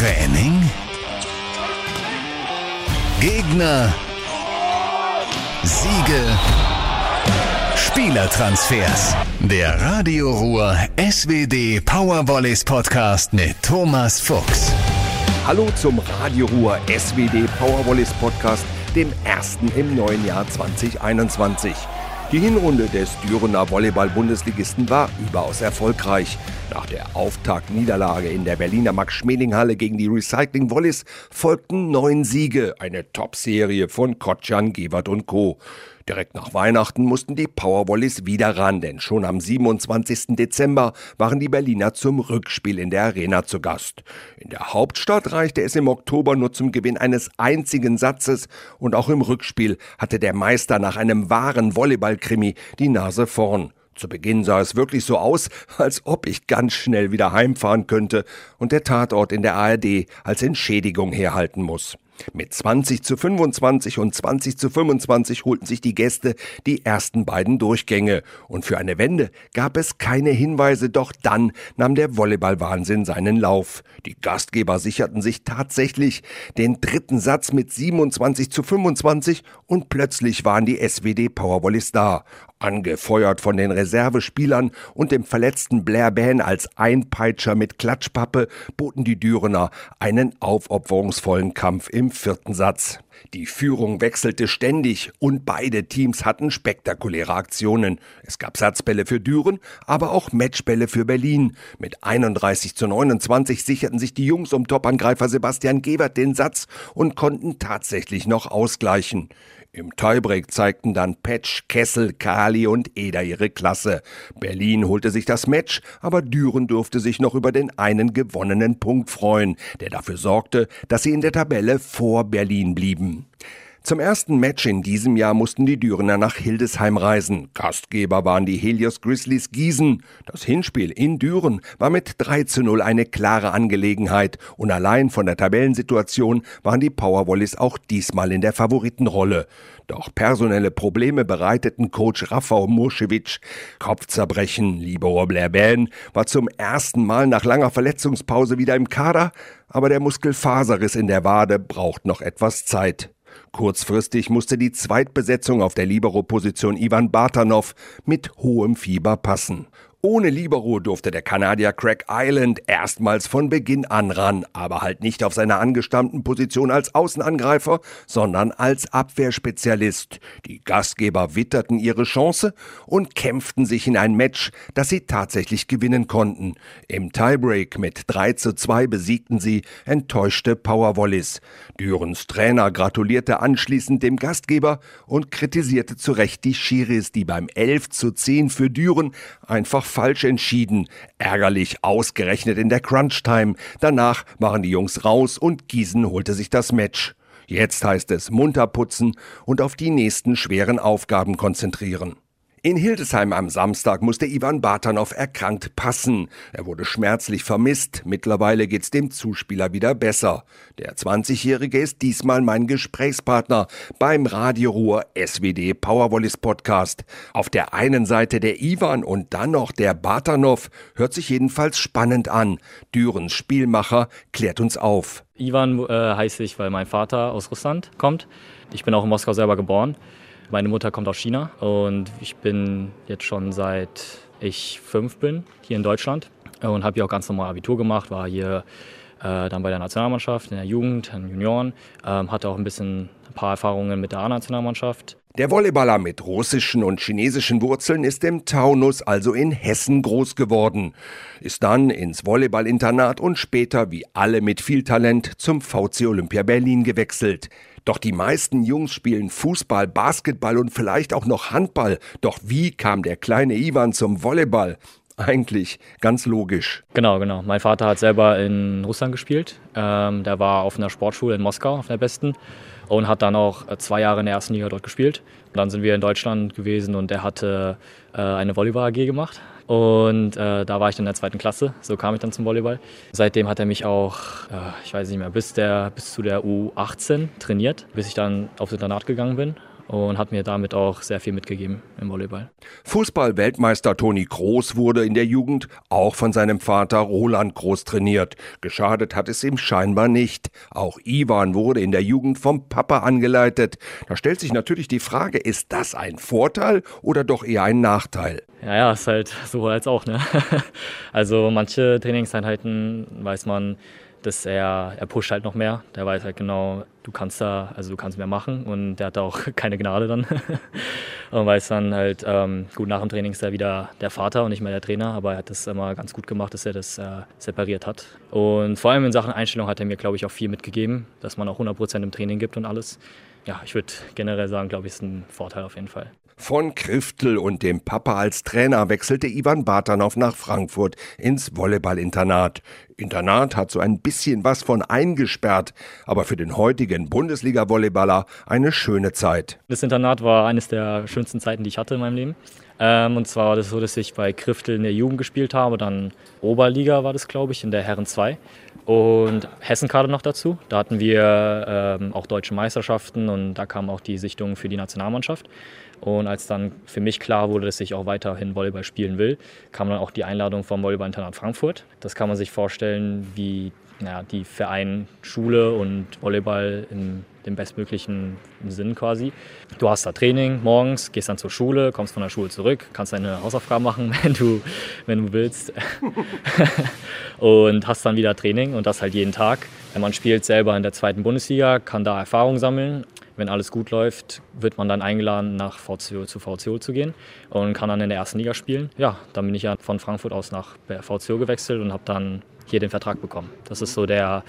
Training? Gegner? Siege? Spielertransfers. Der Radio Ruhr SWD Powervolleys Podcast mit Thomas Fuchs. Hallo zum Radio Ruhr SWD Powervolleys Podcast, dem ersten im neuen Jahr 2021. Die Hinrunde des Dürener Volleyball-Bundesligisten war überaus erfolgreich. Nach der Auftaktniederlage in der Berliner Max-Schmeling-Halle gegen die Recycling Volleys folgten neun Siege, eine Top-Serie von Kotschan, Gewert und Co. Direkt nach Weihnachten mussten die Powervolleys wieder ran, denn schon am 27. Dezember waren die Berliner zum Rückspiel in der Arena zu Gast. In der Hauptstadt reichte es im Oktober nur zum Gewinn eines einzigen Satzes und auch im Rückspiel hatte der Meister nach einem wahren Volleyballkrimi die Nase vorn. Zu Beginn sah es wirklich so aus, als ob ich ganz schnell wieder heimfahren könnte und der Tatort in der ARD als Entschädigung herhalten muss. Mit 20 zu 25 und 20 zu 25 holten sich die Gäste die ersten beiden Durchgänge. Und für eine Wende gab es keine Hinweise, doch dann nahm der Volleyballwahnsinn seinen Lauf. Die Gastgeber sicherten sich tatsächlich den dritten Satz mit 27 zu 25 und plötzlich waren die SWD Powervolleys da. Angefeuert von den Reservespielern und dem verletzten Blair Ban als Einpeitscher mit Klatschpappe boten die Dürener einen aufopferungsvollen Kampf im vierten Satz. Die Führung wechselte ständig und beide Teams hatten spektakuläre Aktionen. Es gab Satzbälle für Düren, aber auch Matchbälle für Berlin. Mit 31 zu 29 sicherten sich die Jungs um Topangreifer Sebastian Gebert den Satz und konnten tatsächlich noch ausgleichen. Im Tiebreak zeigten dann Petsch, Kessel, Kali und Eder ihre Klasse. Berlin holte sich das Match, aber Düren durfte sich noch über den einen gewonnenen Punkt freuen, der dafür sorgte, dass sie in der Tabelle vor Berlin blieben. Zum ersten Match in diesem Jahr mussten die Dürener nach Hildesheim reisen. Gastgeber waren die Helios Grizzlies Gießen. Das Hinspiel in Düren war mit 3 zu 0 eine klare Angelegenheit und allein von der Tabellensituation waren die Powerwollies auch diesmal in der Favoritenrolle. Doch personelle Probleme bereiteten Coach Rafał Murschewitsch Kopfzerbrechen. Libero Blerben war zum ersten Mal nach langer Verletzungspause wieder im Kader, aber der Muskelfaserriss in der Wade braucht noch etwas Zeit. Kurzfristig musste die Zweitbesetzung auf der Libero-Position Ivan Bartanov mit hohem Fieber passen. Ohne Libero durfte der Kanadier Craig Island erstmals von Beginn an ran, aber halt nicht auf seiner angestammten Position als Außenangreifer, sondern als Abwehrspezialist. Die Gastgeber witterten ihre Chance und kämpften sich in ein Match, das sie tatsächlich gewinnen konnten. Im Tiebreak mit 3 zu 2 besiegten sie enttäuschte Powerwollis. Dürens Trainer gratulierte anschließend dem Gastgeber und kritisierte zu Recht die Schiris, die beim 11 zu 10 für Düren einfach falsch entschieden. Ärgerlich ausgerechnet in der Crunch-Time. Danach waren die Jungs raus und Gießen holte sich das Match. Jetzt heißt es munter putzen und auf die nächsten schweren Aufgaben konzentrieren. In Hildesheim am Samstag musste Ivan Bartanov erkrankt passen. Er wurde schmerzlich vermisst. Mittlerweile geht's dem Zuspieler wieder besser. Der 20-Jährige ist diesmal mein Gesprächspartner beim Radio Ruhr SWD Powervolleys Podcast. Auf der einen Seite der Ivan und dann noch der Bartanov hört sich jedenfalls spannend an. Dürens Spielmacher klärt uns auf. Ivan äh, heiße ich, weil mein Vater aus Russland kommt. Ich bin auch in Moskau selber geboren. Meine Mutter kommt aus China und ich bin jetzt schon seit ich fünf bin hier in Deutschland und habe hier auch ganz normal Abitur gemacht, war hier äh, dann bei der Nationalmannschaft, in der Jugend, in Junioren, ähm, hatte auch ein bisschen ein paar Erfahrungen mit der A-Nationalmannschaft. Der Volleyballer mit russischen und chinesischen Wurzeln ist im Taunus, also in Hessen, groß geworden, ist dann ins Volleyballinternat und später, wie alle mit viel Talent, zum VC Olympia Berlin gewechselt. Doch die meisten Jungs spielen Fußball, Basketball und vielleicht auch noch Handball. Doch wie kam der kleine Ivan zum Volleyball? Eigentlich ganz logisch. Genau, genau. Mein Vater hat selber in Russland gespielt. Ähm, der war auf einer Sportschule in Moskau, auf der besten, und hat dann auch zwei Jahre in der ersten Liga dort gespielt. Und dann sind wir in Deutschland gewesen und er hatte äh, eine Volleyball AG gemacht. Und äh, da war ich dann in der zweiten Klasse, so kam ich dann zum Volleyball. Seitdem hat er mich auch, äh, ich weiß nicht mehr, bis, der, bis zu der U18 trainiert, bis ich dann aufs Internat gegangen bin. Und hat mir damit auch sehr viel mitgegeben im Volleyball. Fußball-Weltmeister Toni Kroos wurde in der Jugend auch von seinem Vater Roland Groß trainiert. Geschadet hat es ihm scheinbar nicht. Auch Ivan wurde in der Jugend vom Papa angeleitet. Da stellt sich natürlich die Frage, ist das ein Vorteil oder doch eher ein Nachteil? Ja, ja, ist halt sowohl als auch. Ne? Also manche Trainingseinheiten weiß man, dass er, er pusht halt noch mehr. Der weiß halt genau, du kannst da, also du kannst mehr machen und der hat da auch keine Gnade dann. und weiß dann halt, ähm, gut, nach dem Training ist er wieder der Vater und nicht mehr der Trainer, aber er hat das immer ganz gut gemacht, dass er das äh, separiert hat. Und vor allem in Sachen Einstellung hat er mir, glaube ich, auch viel mitgegeben, dass man auch 100% im Training gibt und alles. Ja, ich würde generell sagen, glaube ich, ist ein Vorteil auf jeden Fall. Von Kriftel und dem Papa als Trainer wechselte Ivan Bartanov nach Frankfurt ins Volleyballinternat. Internat hat so ein bisschen was von eingesperrt, aber für den heutigen Bundesliga-Volleyballer eine schöne Zeit. Das Internat war eines der schönsten Zeiten, die ich hatte in meinem Leben. Ähm, und zwar war das so, dass ich bei Kriftel in der Jugend gespielt habe, dann Oberliga war das, glaube ich, in der Herren 2 und Hessenkader noch dazu. Da hatten wir ähm, auch deutsche Meisterschaften und da kam auch die Sichtung für die Nationalmannschaft. Und als dann für mich klar wurde, dass ich auch weiterhin Volleyball spielen will, kam dann auch die Einladung vom Volleyballinternat Frankfurt. Das kann man sich vorstellen, wie ja, die Verein Schule und Volleyball in dem bestmöglichen Sinn quasi. Du hast da Training morgens, gehst dann zur Schule, kommst von der Schule zurück, kannst deine Hausaufgaben machen, wenn du, wenn du willst. und hast dann wieder Training und das halt jeden Tag. Man spielt selber in der zweiten Bundesliga, kann da Erfahrung sammeln wenn alles gut läuft, wird man dann eingeladen, nach VCO zu VCO zu gehen und kann dann in der ersten Liga spielen. Ja, dann bin ich ja von Frankfurt aus nach VCO gewechselt und habe dann hier den Vertrag bekommen. Das ist so der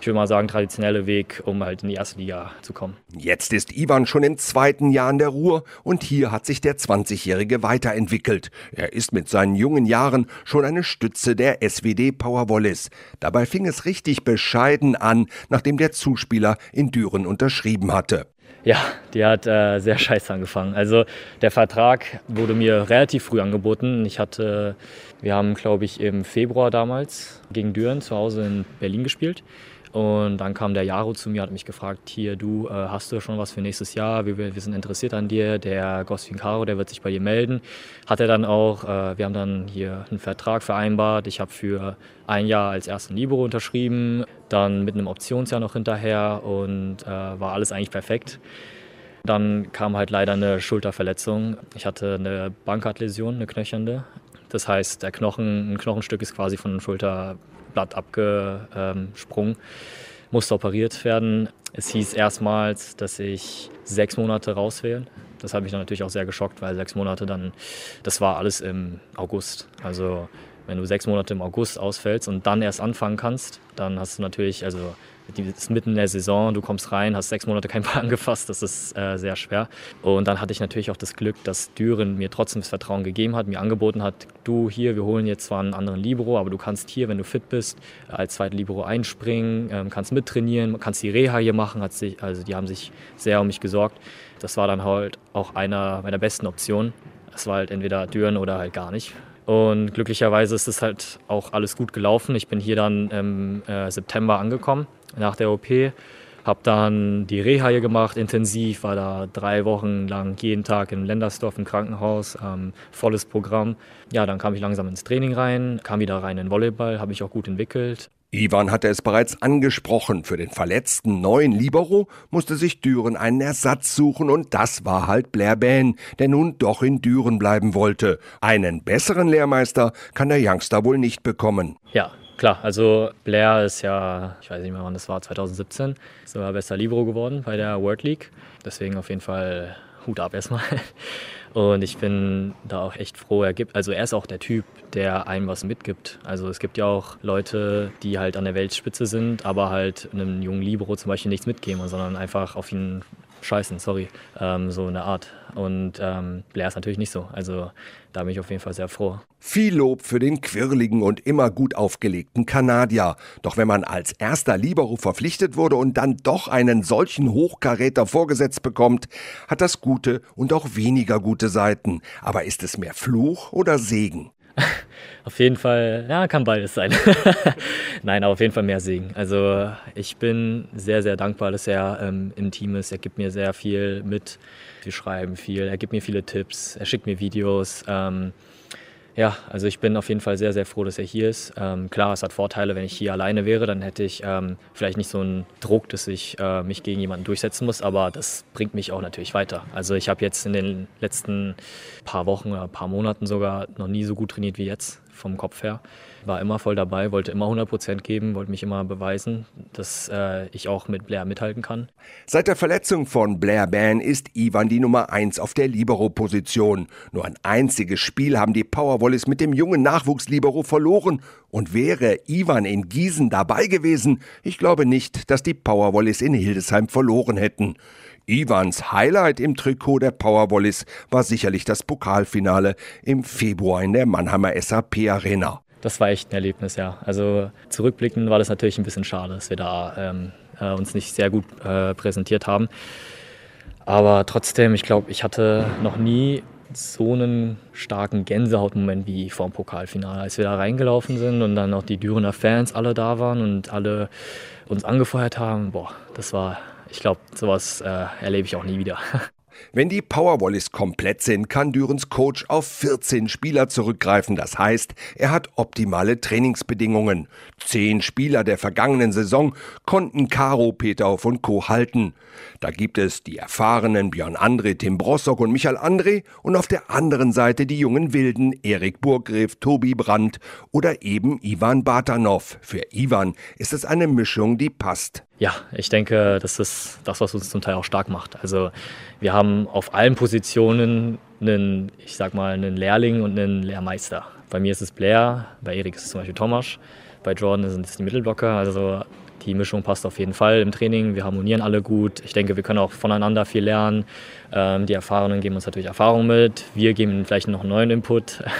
ich würde mal sagen, traditionelle Weg, um halt in die erste Liga zu kommen. Jetzt ist Ivan schon im zweiten Jahr in der Ruhr und hier hat sich der 20-Jährige weiterentwickelt. Er ist mit seinen jungen Jahren schon eine Stütze der SWD Powerwallis. Dabei fing es richtig bescheiden an, nachdem der Zuspieler in Düren unterschrieben hatte. Ja, die hat äh, sehr scheiße angefangen. Also der Vertrag wurde mir relativ früh angeboten. Ich hatte, wir haben glaube ich im Februar damals gegen Düren zu Hause in Berlin gespielt. Und dann kam der Jaro zu mir, hat mich gefragt, hier, du, äh, hast du schon was für nächstes Jahr? Wir, wir sind interessiert an dir. Der Goswin Caro, der wird sich bei dir melden. Hat er dann auch, äh, wir haben dann hier einen Vertrag vereinbart. Ich habe für ein Jahr als ersten Libero unterschrieben, dann mit einem Optionsjahr noch hinterher und äh, war alles eigentlich perfekt. Dann kam halt leider eine Schulterverletzung. Ich hatte eine Bankadläsion, eine knöchernde. Das heißt, der Knochen, ein Knochenstück ist quasi von der Schulter Blatt abgesprungen, musste operiert werden. Es hieß erstmals, dass ich sechs Monate raus wäre. Das hat mich dann natürlich auch sehr geschockt, weil sechs Monate dann, das war alles im August. Also wenn du sechs Monate im August ausfällst und dann erst anfangen kannst, dann hast du natürlich, also die ist mitten in der Saison, du kommst rein, hast sechs Monate kein Ball angefasst, das ist äh, sehr schwer. Und dann hatte ich natürlich auch das Glück, dass Düren mir trotzdem das Vertrauen gegeben hat, mir angeboten hat, du hier, wir holen jetzt zwar einen anderen Libero, aber du kannst hier, wenn du fit bist, als zweiter Libero einspringen, ähm, kannst mittrainieren, kannst die Reha hier machen, hat sich, also die haben sich sehr um mich gesorgt. Das war dann halt auch einer meiner besten Optionen. Es war halt entweder Düren oder halt gar nicht. Und glücklicherweise ist es halt auch alles gut gelaufen. Ich bin hier dann im äh, September angekommen nach der OP. Habe dann die Reha hier gemacht, intensiv, war da drei Wochen lang jeden Tag in Lendersdorf im Krankenhaus, ähm, volles Programm. Ja, dann kam ich langsam ins Training rein, kam wieder rein in Volleyball, habe mich auch gut entwickelt. Ivan hatte es bereits angesprochen. Für den verletzten neuen Libero musste sich Düren einen Ersatz suchen und das war halt Blair Bain, der nun doch in Düren bleiben wollte. Einen besseren Lehrmeister kann der Youngster wohl nicht bekommen. Ja, Klar, also Blair ist ja, ich weiß nicht mehr wann das war, 2017, sogar bester Libro geworden bei der World League. Deswegen auf jeden Fall Hut ab erstmal. Und ich bin da auch echt froh. Er gibt, also er ist auch der Typ, der einem was mitgibt. Also es gibt ja auch Leute, die halt an der Weltspitze sind, aber halt einem jungen Libro zum Beispiel nichts mitgeben, sondern einfach auf ihn scheißen, sorry, ähm, so eine Art. Und ähm, Blair ist natürlich nicht so. Also da bin ich auf jeden Fall sehr froh. Viel Lob für den quirligen und immer gut aufgelegten Kanadier. Doch wenn man als erster Libero verpflichtet wurde und dann doch einen solchen Hochkaräter vorgesetzt bekommt, hat das gute und auch weniger gute Seiten. Aber ist es mehr Fluch oder Segen? auf jeden Fall, ja, kann beides sein. Nein, aber auf jeden Fall mehr Segen. Also ich bin sehr, sehr dankbar, dass er ähm, im Team ist. Er gibt mir sehr viel mit. Wir schreiben viel, er gibt mir viele Tipps, er schickt mir Videos. Ähm, ja, also ich bin auf jeden Fall sehr, sehr froh, dass er hier ist. Ähm, klar, es hat Vorteile, wenn ich hier alleine wäre, dann hätte ich ähm, vielleicht nicht so einen Druck, dass ich äh, mich gegen jemanden durchsetzen muss, aber das bringt mich auch natürlich weiter. Also ich habe jetzt in den letzten paar Wochen oder paar Monaten sogar noch nie so gut trainiert wie jetzt vom Kopf her. War immer voll dabei, wollte immer 100 Prozent geben, wollte mich immer beweisen, dass äh, ich auch mit Blair mithalten kann. Seit der Verletzung von Blair Ban ist Ivan die Nummer 1 auf der Libero-Position. Nur ein einziges Spiel haben die Powerwallis mit dem jungen Nachwuchs-Libero verloren. Und wäre Ivan in Gießen dabei gewesen, ich glaube nicht, dass die Powerwallis in Hildesheim verloren hätten. Ivans Highlight im Trikot der Powerwallis war sicherlich das Pokalfinale im Februar in der Mannheimer SAP Arena. Das war echt ein Erlebnis, ja. Also zurückblickend war das natürlich ein bisschen schade, dass wir da ähm, äh, uns nicht sehr gut äh, präsentiert haben. Aber trotzdem, ich glaube, ich hatte noch nie so einen starken Gänsehautmoment wie vor dem Pokalfinale, als wir da reingelaufen sind und dann auch die Dürener Fans alle da waren und alle uns angefeuert haben. Boah, das war ich glaube, sowas äh, erlebe ich auch nie wieder. Wenn die Powerwallis komplett sind, kann Dürens Coach auf 14 Spieler zurückgreifen. Das heißt, er hat optimale Trainingsbedingungen. Zehn Spieler der vergangenen Saison konnten Caro, Peterhoff und Co. halten. Da gibt es die erfahrenen Björn André, Tim Brossock und Michael André und auf der anderen Seite die jungen Wilden Erik Burggräf, Tobi Brandt oder eben Ivan Batanov. Für Ivan ist es eine Mischung, die passt. Ja, ich denke, das ist das, was uns zum Teil auch stark macht. Also wir haben auf allen Positionen einen, ich sag mal, einen Lehrling und einen Lehrmeister. Bei mir ist es Blair, bei Erik ist es zum Beispiel Thomas, bei Jordan sind es die Mittelblocker. Also die Mischung passt auf jeden Fall im Training. Wir harmonieren alle gut. Ich denke, wir können auch voneinander viel lernen. Ähm, die Erfahrenen geben uns natürlich Erfahrung mit. Wir geben vielleicht noch einen neuen Input.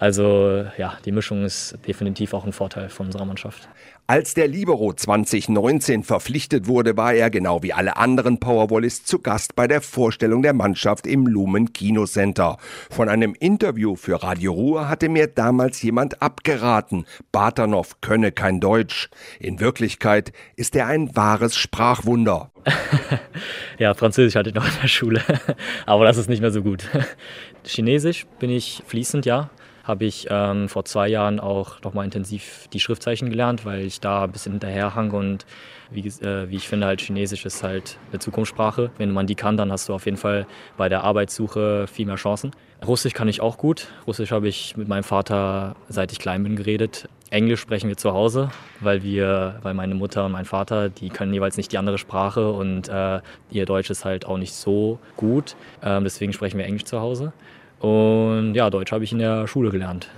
Also ja, die Mischung ist definitiv auch ein Vorteil von unserer Mannschaft. Als der Libero 2019 verpflichtet wurde, war er genau wie alle anderen Powerwallis zu Gast bei der Vorstellung der Mannschaft im Lumen Kino Center. Von einem Interview für Radio Ruhr hatte mir damals jemand abgeraten, Batanov könne kein Deutsch. In Wirklichkeit ist er ein wahres Sprachwunder. ja, Französisch hatte ich noch in der Schule, aber das ist nicht mehr so gut. Chinesisch bin ich fließend, ja habe ich ähm, vor zwei Jahren auch nochmal intensiv die Schriftzeichen gelernt, weil ich da ein bisschen hinterherhang und wie, äh, wie ich finde, halt Chinesisch ist halt eine Zukunftssprache. Wenn man die kann, dann hast du auf jeden Fall bei der Arbeitssuche viel mehr Chancen. Russisch kann ich auch gut. Russisch habe ich mit meinem Vater, seit ich klein bin, geredet. Englisch sprechen wir zu Hause, weil wir, weil meine Mutter und mein Vater, die können jeweils nicht die andere Sprache und äh, ihr Deutsch ist halt auch nicht so gut. Ähm, deswegen sprechen wir Englisch zu Hause. Und ja, Deutsch habe ich in der Schule gelernt.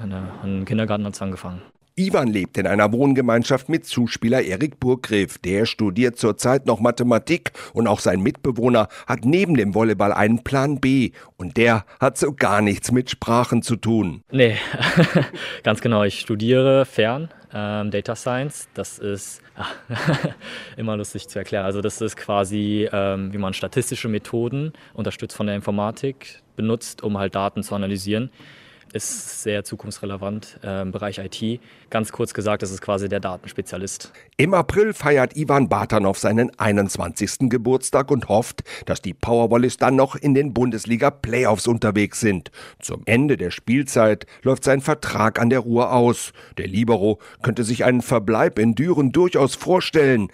Im Kindergarten hat es angefangen. Ivan lebt in einer Wohngemeinschaft mit Zuspieler Erik Burggräf. Der studiert zurzeit noch Mathematik und auch sein Mitbewohner hat neben dem Volleyball einen Plan B und der hat so gar nichts mit Sprachen zu tun. Nee, ganz genau. Ich studiere fern ähm, Data Science. Das ist immer lustig zu erklären. Also das ist quasi, ähm, wie man statistische Methoden unterstützt von der Informatik benutzt, um halt Daten zu analysieren ist sehr zukunftsrelevant äh, im Bereich IT. Ganz kurz gesagt, das ist quasi der Datenspezialist. Im April feiert Ivan Batanov seinen 21. Geburtstag und hofft, dass die Powerwallis dann noch in den Bundesliga-Playoffs unterwegs sind. Zum Ende der Spielzeit läuft sein Vertrag an der Ruhr aus. Der Libero könnte sich einen Verbleib in Düren durchaus vorstellen.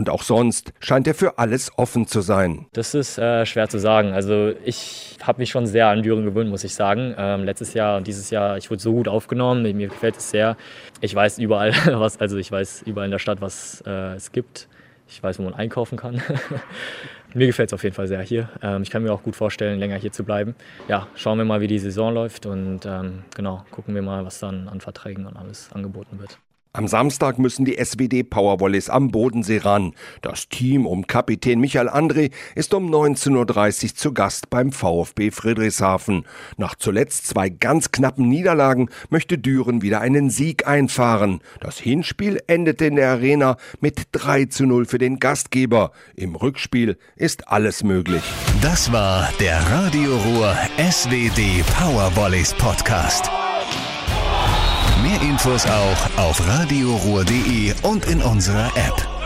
Und auch sonst scheint er für alles offen zu sein. Das ist äh, schwer zu sagen. Also ich habe mich schon sehr an Düren gewöhnt, muss ich sagen. Ähm, letztes Jahr und dieses Jahr, ich wurde so gut aufgenommen. Mir gefällt es sehr. Ich weiß überall, was, also ich weiß überall in der Stadt, was äh, es gibt. Ich weiß, wo man einkaufen kann. mir gefällt es auf jeden Fall sehr hier. Ähm, ich kann mir auch gut vorstellen, länger hier zu bleiben. Ja, schauen wir mal, wie die Saison läuft und ähm, genau, gucken wir mal, was dann an Verträgen und alles angeboten wird. Am Samstag müssen die SWD Powerwallis am Bodensee ran. Das Team um Kapitän Michael André ist um 19.30 Uhr zu Gast beim VfB Friedrichshafen. Nach zuletzt zwei ganz knappen Niederlagen möchte Düren wieder einen Sieg einfahren. Das Hinspiel endete in der Arena mit 3 zu 0 für den Gastgeber. Im Rückspiel ist alles möglich. Das war der Radio Ruhr SWD Powerwallis Podcast. Mehr Infos auch auf radioruhr.de und in unserer App.